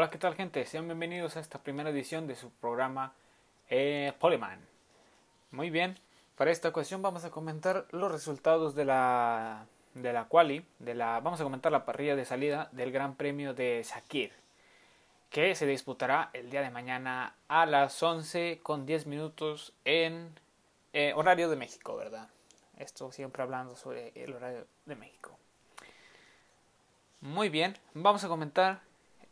Hola, ¿qué tal gente? Sean bienvenidos a esta primera edición de su programa eh. Muy bien, para esta ocasión vamos a comentar los resultados de la de la quali, de la vamos a comentar la parrilla de salida del Gran Premio de Shakir, que se disputará el día de mañana a las 11 con 10 minutos en eh, horario de México, ¿verdad? Esto siempre hablando sobre el horario de México. Muy bien, vamos a comentar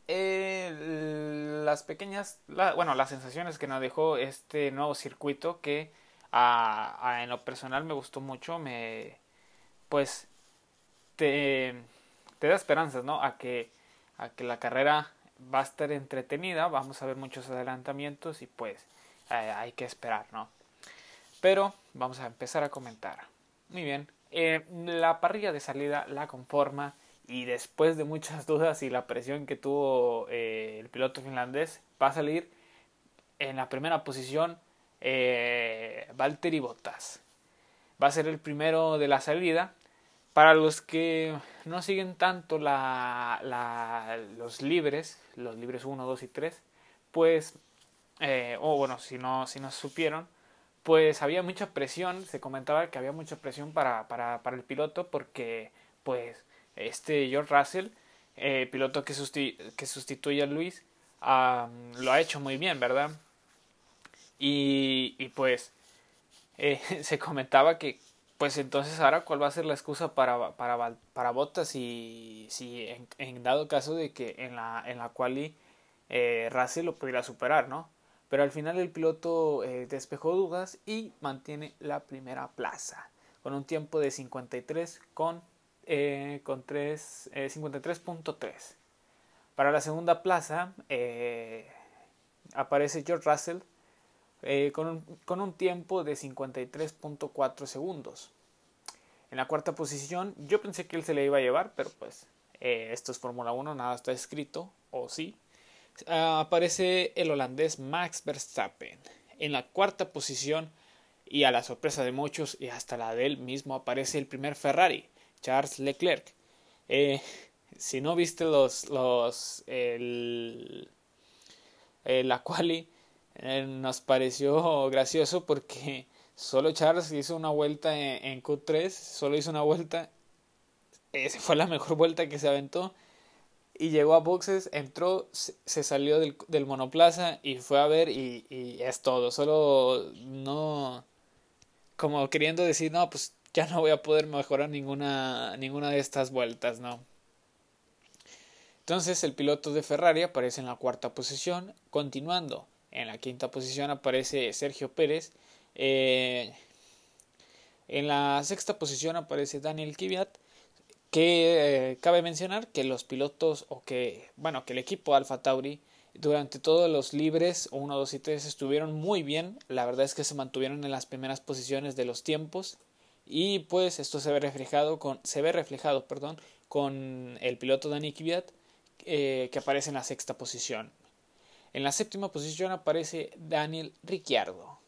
las pequeñas, bueno, las sensaciones que nos dejó este nuevo circuito que en lo personal me gustó mucho, me, pues, te, te da esperanzas, ¿no? A que, a que la carrera va a estar entretenida, vamos a ver muchos adelantamientos y pues eh, hay que esperar, ¿no? Pero vamos a empezar a comentar. Muy bien, eh, la parrilla de salida la conforma y después de muchas dudas y la presión que tuvo eh, el piloto finlandés, va a salir en la primera posición eh, Valtteri Bottas. Va a ser el primero de la salida. Para los que no siguen tanto la, los libres, los libres 1, 2 y 3, pues, eh, o bueno, si no, si no supieron, pues había mucha presión, se comentaba que había mucha presión para, para, para el piloto porque, pues, este George Russell, eh, piloto que, que, sustituye a Luis, lo ha hecho muy bien, ¿verdad? Y, y pues eh, se comentaba que, pues entonces ahora cuál va a ser la excusa para, para, para si, si en, dado caso de que en la, en la quali eh, Russell lo pudiera superar, ¿no? Pero al final el piloto eh, despejó dudas y mantiene la primera plaza con un tiempo de 53 con eh, con 53.3. Eh, Para la segunda plaza eh, aparece George Russell con un, tiempo de 53.4 segundos. En la cuarta posición yo pensé que él se le iba a llevar, pero pues esto es Fórmula 1, nada está escrito, o sí. aparece el holandés Max Verstappen. En la cuarta posición y a la sorpresa de muchos y hasta la de él mismo aparece el primer Ferrari, Charles Leclerc. Eh, si no viste los, los el, la quali, eh, nos pareció gracioso porque solo Charles hizo una vuelta en, Q3, solo hizo una vuelta, esa fue la mejor vuelta que se aventó y llegó a boxes, entró, se salió del, del monoplaza y fue a ver y, y, es todo, solo no como queriendo decir, no, pues ya no voy a poder mejorar ninguna, ninguna de estas vueltas, ¿no? Entonces el piloto de Ferrari aparece en la cuarta posición, continuando. En la quinta posición aparece Sergio Pérez. Eh, en la sexta posición aparece Daniel Kvyat. Que eh, cabe mencionar que los pilotos o que, bueno, que el equipo Alfa Tauri durante todos los libres 1, 2 y 3 estuvieron muy bien. La verdad es que se mantuvieron en las primeras posiciones de los tiempos y pues esto se ve reflejado con, se ve reflejado, perdón, con el piloto Dani Kvyat eh, que aparece en la sexta posición. En la séptima posición aparece Daniel Ricciardo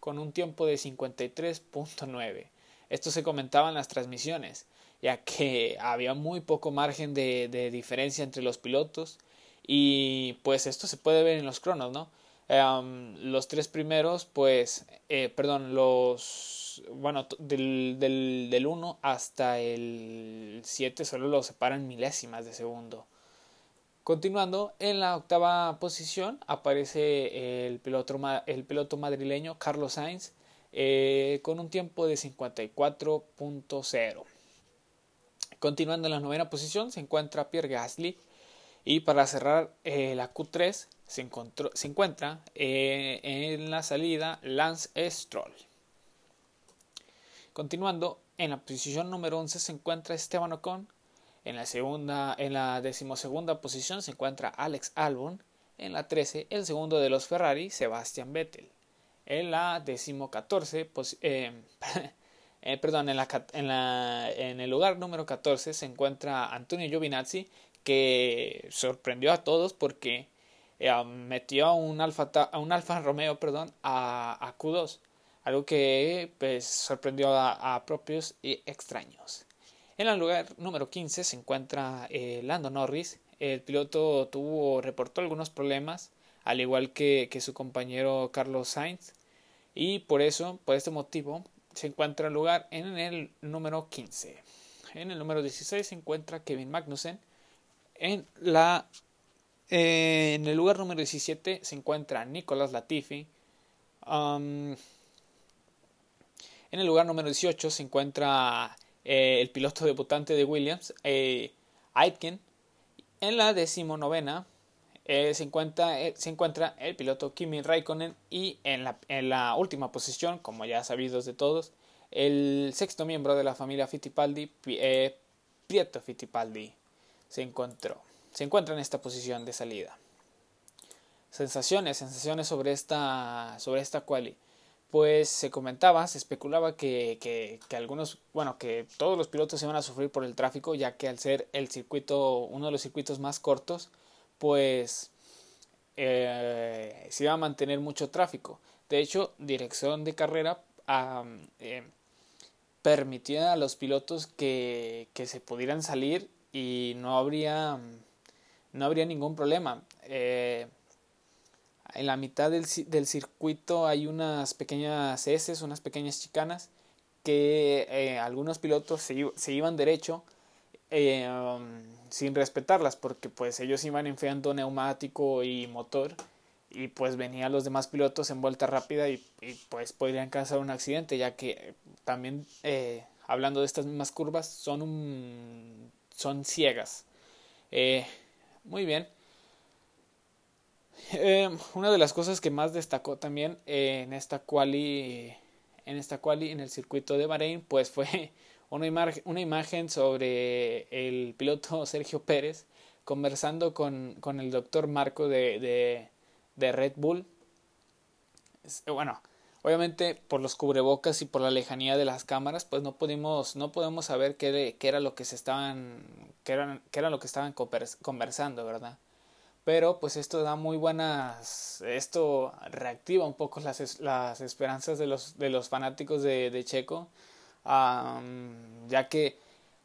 con un tiempo de 53.9. Esto se comentaba en las transmisiones, ya que había muy poco margen de, de, diferencia entre los pilotos y pues esto se puede ver en los cronos, ¿no? los tres primeros, pues, eh, perdón, los bueno, del, del, del 1 hasta el 7 solo lo separan milésimas de segundo. Continuando, en la octava posición aparece el piloto, el piloto madrileño Carlos Sainz eh, con un tiempo de 54.0. Continuando en la novena posición se encuentra Pierre Gasly y para cerrar eh, la Q3 se, se encuentra eh, en la salida Lance Stroll. Continuando, en la posición número 11 se encuentra Esteban Ocon. En la, segunda, en la decimosegunda posición se encuentra Alex Albon. En la 13, el segundo de los Ferrari, Sebastian Vettel. En la decimocatorce, eh, eh, perdón, en, la, en, el lugar número 14 se encuentra Antonio Giovinazzi, que sorprendió a todos porque eh, metió a un Alfa, a un Alfa Romeo perdón, a, a Q2 algo que pues sorprendió a, propios y extraños. En el lugar número 15 se encuentra eh, Lando Norris. El piloto tuvo, reportó algunos problemas, al igual que, que su compañero Carlos Sainz. Y por eso, por este motivo, se encuentra el lugar en el número 15. En el número 16 se encuentra Kevin Magnussen. En, la, eh, en el lugar número 17 se encuentra Nicolas Latifi. Um, en el lugar número 18 se encuentra eh, el piloto debutante de Williams, eh, Aitken. En la decimonovena eh, se, encuentra, eh, se encuentra el piloto Kimi Raikkonen y en la, última posición, como ya sabidos de todos, el sexto miembro de la familia Fittipaldi, Pietro Fittipaldi, se. Se encuentra en esta posición de salida. Sensaciones, sensaciones sobre esta, sobre esta quali. Pues se comentaba, se especulaba que, que, algunos, bueno, que todos los pilotos iban a sufrir por el tráfico, ya que al ser el circuito, uno de los circuitos más cortos, pues eh, se iba a mantener mucho tráfico. De hecho, dirección de carrera eh, permitía a los pilotos que, que, se pudieran salir y no habría, no habría ningún problema. Eh, en la mitad del, del, circuito hay unas pequeñas heces, unas pequeñas chicanas que eh, algunos pilotos se, iban derecho eh, um, sin respetarlas porque pues ellos iban enfriando neumático y motor y pues venían los demás pilotos en vuelta rápida y, pues podrían causar un accidente ya que también eh, hablando de estas mismas curvas son un, son ciegas. Muy bien eh, una de las cosas que más destacó también en esta quali en esta quali en el circuito de Bahrein pues fue una, imagen, sobre el piloto Sergio Pérez conversando con, con el doctor Marco de, de, Red Bull. Bueno, obviamente por los cubrebocas y por la lejanía de las cámaras, pues no pudimos, no podemos saber qué, qué era lo que se estaban, qué qué era lo que estaban conversando, ¿verdad? Pero pues esto da muy buenas, esto reactiva un poco las, las esperanzas de los, de los fanáticos de, de Checo ya que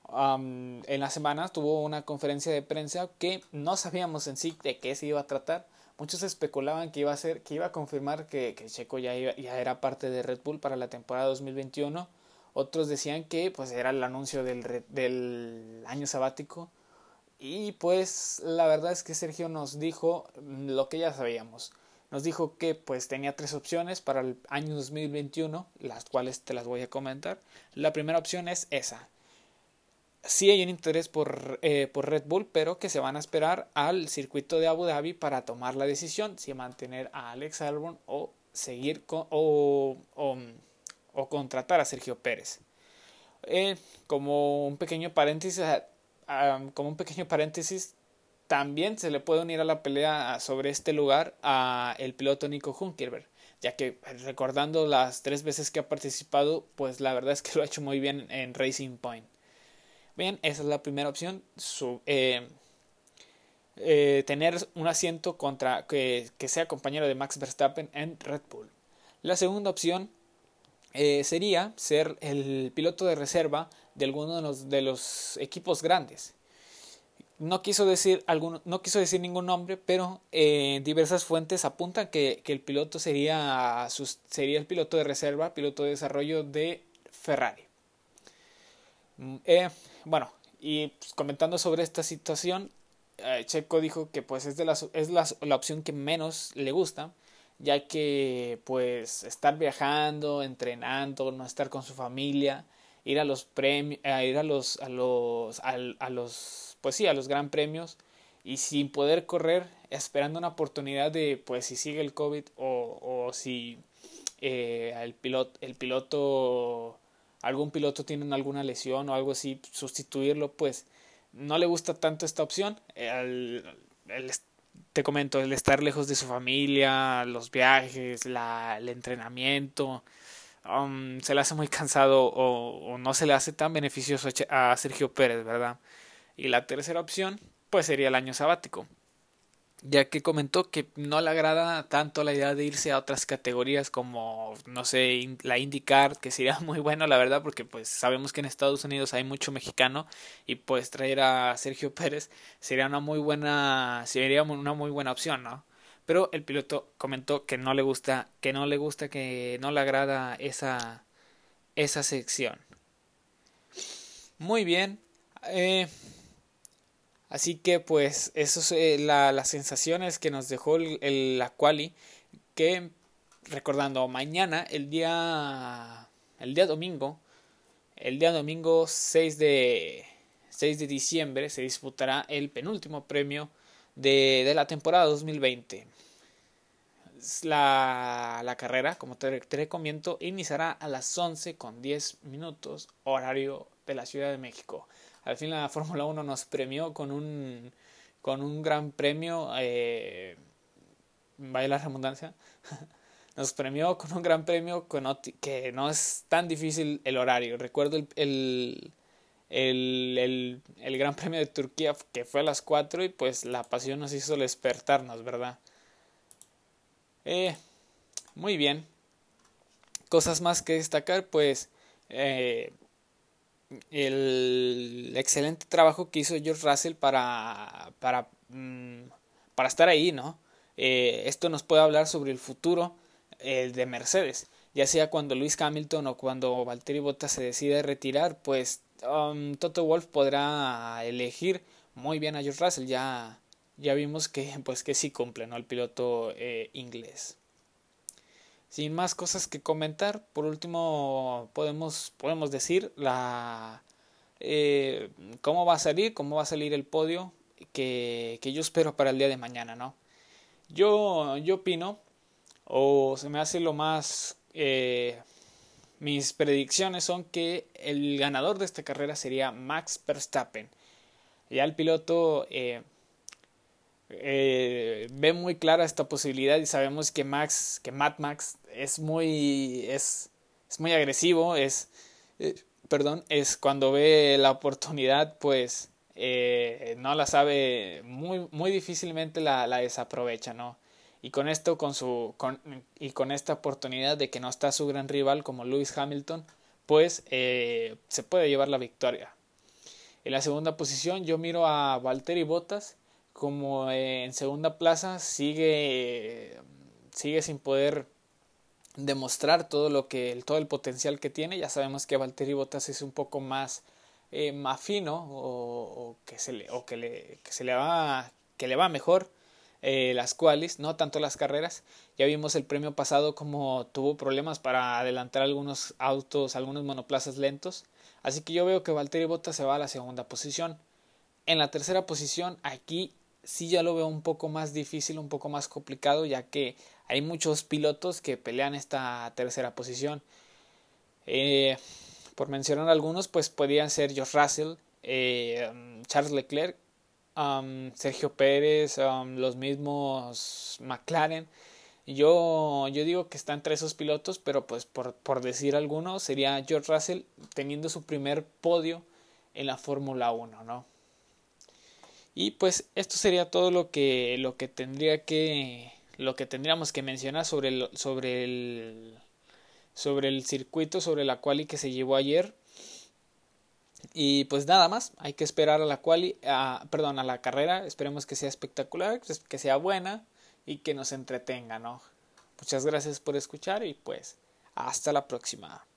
en la semana tuvo una conferencia de prensa que no sabíamos en sí de qué se iba a tratar. Muchos especulaban que iba a ser, que iba a confirmar que, Checo ya, ya era parte de Red Bull para la temporada 2021. Otros decían que pues era el anuncio del, del año sabático. Y pues la verdad es que Sergio nos dijo lo que ya sabíamos nos dijo que pues tenía tres opciones para el año 2021, las cuales te las voy a comentar. La primera opción es esa. Sí hay un interés por, eh, por Red Bull, pero que se van a esperar al circuito de Abu Dhabi para tomar la decisión si mantener a Alex Albon o seguir con, o, o, contratar a Sergio Pérez. Eh, como un pequeño paréntesis, como un pequeño paréntesis, también se le puede unir a la pelea sobre este lugar a el piloto Nico Hunkerberg, ya que recordando las tres veces que ha participado, pues la verdad es que lo ha hecho muy bien en Racing Point. Bien, esa es la primera opción. Eh, eh, tener un asiento contra que, que, sea compañero de Max Verstappen en Red Bull. La segunda opción eh, sería ser el piloto de reserva de alguno de los, de los equipos grandes no quiso decir algún, no quiso decir ningún nombre, pero eh, diversas fuentes apuntan que, que el piloto sería, sería el piloto de reserva, piloto de desarrollo de Ferrari. Mm, eh, bueno, y pues, comentando sobre esta situación, eh, Checo dijo que pues es, de las, es la, la opción que menos le gusta, ya que pues estar viajando, entrenando, no estar con su familia, ir a los premios, ir a los, a los, a, a los pues sí, a los gran premios y sin poder correr, esperando una oportunidad de, pues si sigue el COVID o, o si eh, el, piloto, el piloto, algún piloto tiene alguna lesión o algo así, sustituirlo, pues no le gusta tanto esta opción. El, te comento, el estar lejos de su familia, los viajes, la, el entrenamiento, um, se le hace muy cansado o, o, no se le hace tan beneficioso a Sergio Pérez, ¿verdad? Y la tercera opción, pues sería el año sabático. Ya que comentó que no le agrada tanto la idea de irse a otras categorías como, no sé, la IndyCar, que sería muy bueno, la verdad, porque pues sabemos que en Estados Unidos hay mucho mexicano y pues traer a Sergio Pérez sería una muy buena, sería una muy buena opción, ¿no? Pero el piloto comentó que no le gusta, que no le gusta, que no le agrada esa, esa sección. Muy bien. Eh, Así que pues eso es eh, la, las sensaciones que nos dejó el, la quali que recordando mañana el día el día domingo el día domingo 6 de 6 de diciembre se disputará el penúltimo premio de, de la temporada 2020 la, la carrera como te, te recomiendo iniciará a las 11 con 10 minutos horario de la Ciudad de México al fin la Fórmula 1 nos premió con un, con un gran premio, eh, vaya la redundancia, nos premió con un gran premio que no es tan difícil el horario. Recuerdo el, el, el, el, Gran Premio de Turquía que fue a las 4 y pues la pasión nos hizo despertarnos, ¿verdad? Eh, muy bien. Cosas más que destacar, pues eh, el excelente trabajo que hizo George Russell para, para, mm, para estar ahí, ¿no? Eh, esto nos puede hablar sobre el futuro el de Mercedes, ya sea cuando Luis Hamilton o cuando Valtteri Bottas se decide retirar, pues um, Toto Wolf podrá elegir muy bien a George Russell, ya, ya vimos que, pues, que sí cumple, ¿no? El piloto eh, inglés. Sin más cosas que comentar, por último podemos, podemos decir la, eh, cómo va a salir, cómo va a salir el podio que, que yo espero para el día de mañana, ¿no? Yo, yo opino, o se me hace lo más... Eh, mis predicciones son que el ganador de esta carrera sería Max Verstappen. Ya el piloto eh, eh, ve muy clara esta posibilidad y sabemos que Max, que Max es muy, es, es muy agresivo, es, eh, perdón, es cuando ve la oportunidad, pues eh, no la sabe, muy, muy difícilmente la, la desaprovecha, ¿no? Y con esto, con su, con, y con esta oportunidad de que no está su gran rival como Lewis Hamilton, pues se puede llevar la victoria. En la segunda posición yo miro a Valtteri Bottas como en segunda plaza sigue sigue sin poder demostrar todo lo que todo el potencial que tiene. Ya sabemos que Valtteri Bottas es un poco más eh, más fino o, que se le o que le se le va que le va mejor eh, las cuales no tanto las carreras. Ya vimos el premio pasado como tuvo problemas para adelantar algunos autos algunos monoplazas lentos. Así que yo veo que Valtteri Bottas se va a la segunda posición. En la tercera posición aquí sí ya lo veo un poco más difícil, un poco más complicado, ya que hay muchos pilotos que pelean esta tercera posición. Eh, por mencionar algunos, pues podrían ser George Russell, eh, Charles Leclerc, um, Sergio Pérez, um, los mismos McLaren. Yo, yo digo que está entre esos pilotos, pero pues por, por decir alguno, sería George Russell teniendo su primer podio en la Fórmula 1, ¿no? Y pues esto sería todo lo que, lo que tendría que, lo que tendríamos que mencionar sobre el, sobre el, sobre el circuito, sobre la quali que se llevó ayer. Y pues nada más, hay que esperar a la quali, a, perdón, a la carrera, esperemos que sea espectacular, que sea buena y que nos entretenga, ¿no? Muchas gracias por escuchar y pues hasta la próxima.